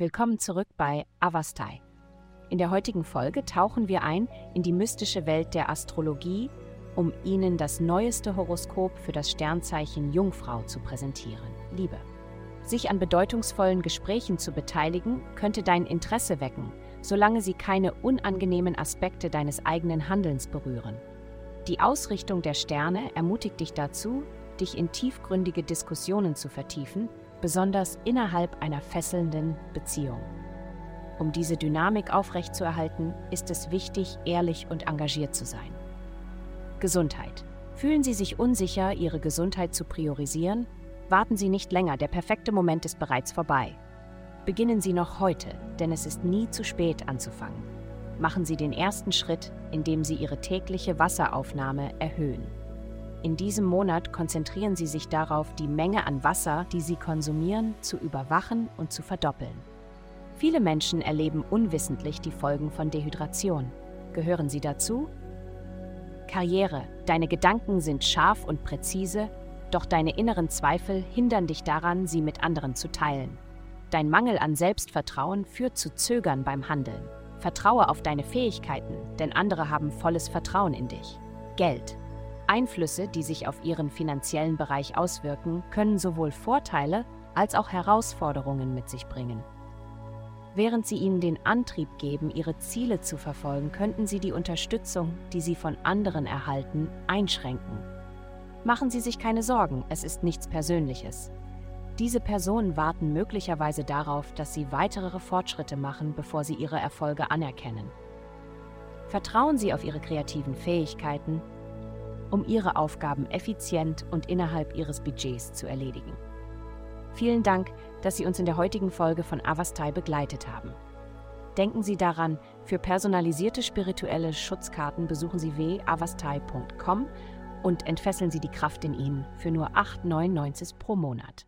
Willkommen zurück bei Avastai. In der heutigen Folge tauchen wir ein in die mystische Welt der Astrologie, um Ihnen das neueste Horoskop für das Sternzeichen Jungfrau zu präsentieren. Liebe. Sich an bedeutungsvollen Gesprächen zu beteiligen, könnte dein Interesse wecken, solange sie keine unangenehmen Aspekte deines eigenen Handelns berühren. Die Ausrichtung der Sterne ermutigt dich dazu, dich in tiefgründige Diskussionen zu vertiefen besonders innerhalb einer fesselnden Beziehung. Um diese Dynamik aufrechtzuerhalten, ist es wichtig, ehrlich und engagiert zu sein. Gesundheit. Fühlen Sie sich unsicher, Ihre Gesundheit zu priorisieren? Warten Sie nicht länger, der perfekte Moment ist bereits vorbei. Beginnen Sie noch heute, denn es ist nie zu spät anzufangen. Machen Sie den ersten Schritt, indem Sie Ihre tägliche Wasseraufnahme erhöhen. In diesem Monat konzentrieren Sie sich darauf, die Menge an Wasser, die Sie konsumieren, zu überwachen und zu verdoppeln. Viele Menschen erleben unwissentlich die Folgen von Dehydration. Gehören Sie dazu? Karriere. Deine Gedanken sind scharf und präzise, doch deine inneren Zweifel hindern dich daran, sie mit anderen zu teilen. Dein Mangel an Selbstvertrauen führt zu Zögern beim Handeln. Vertraue auf deine Fähigkeiten, denn andere haben volles Vertrauen in dich. Geld. Einflüsse, die sich auf ihren finanziellen Bereich auswirken, können sowohl Vorteile als auch Herausforderungen mit sich bringen. Während sie ihnen den Antrieb geben, ihre Ziele zu verfolgen, könnten sie die Unterstützung, die sie von anderen erhalten, einschränken. Machen Sie sich keine Sorgen, es ist nichts Persönliches. Diese Personen warten möglicherweise darauf, dass Sie weitere Fortschritte machen, bevor Sie Ihre Erfolge anerkennen. Vertrauen Sie auf Ihre kreativen Fähigkeiten um ihre Aufgaben effizient und innerhalb ihres Budgets zu erledigen. Vielen Dank, dass Sie uns in der heutigen Folge von Avastai begleitet haben. Denken Sie daran, für personalisierte spirituelle Schutzkarten besuchen Sie www.avastai.com und entfesseln Sie die Kraft in Ihnen für nur 8,99 pro Monat.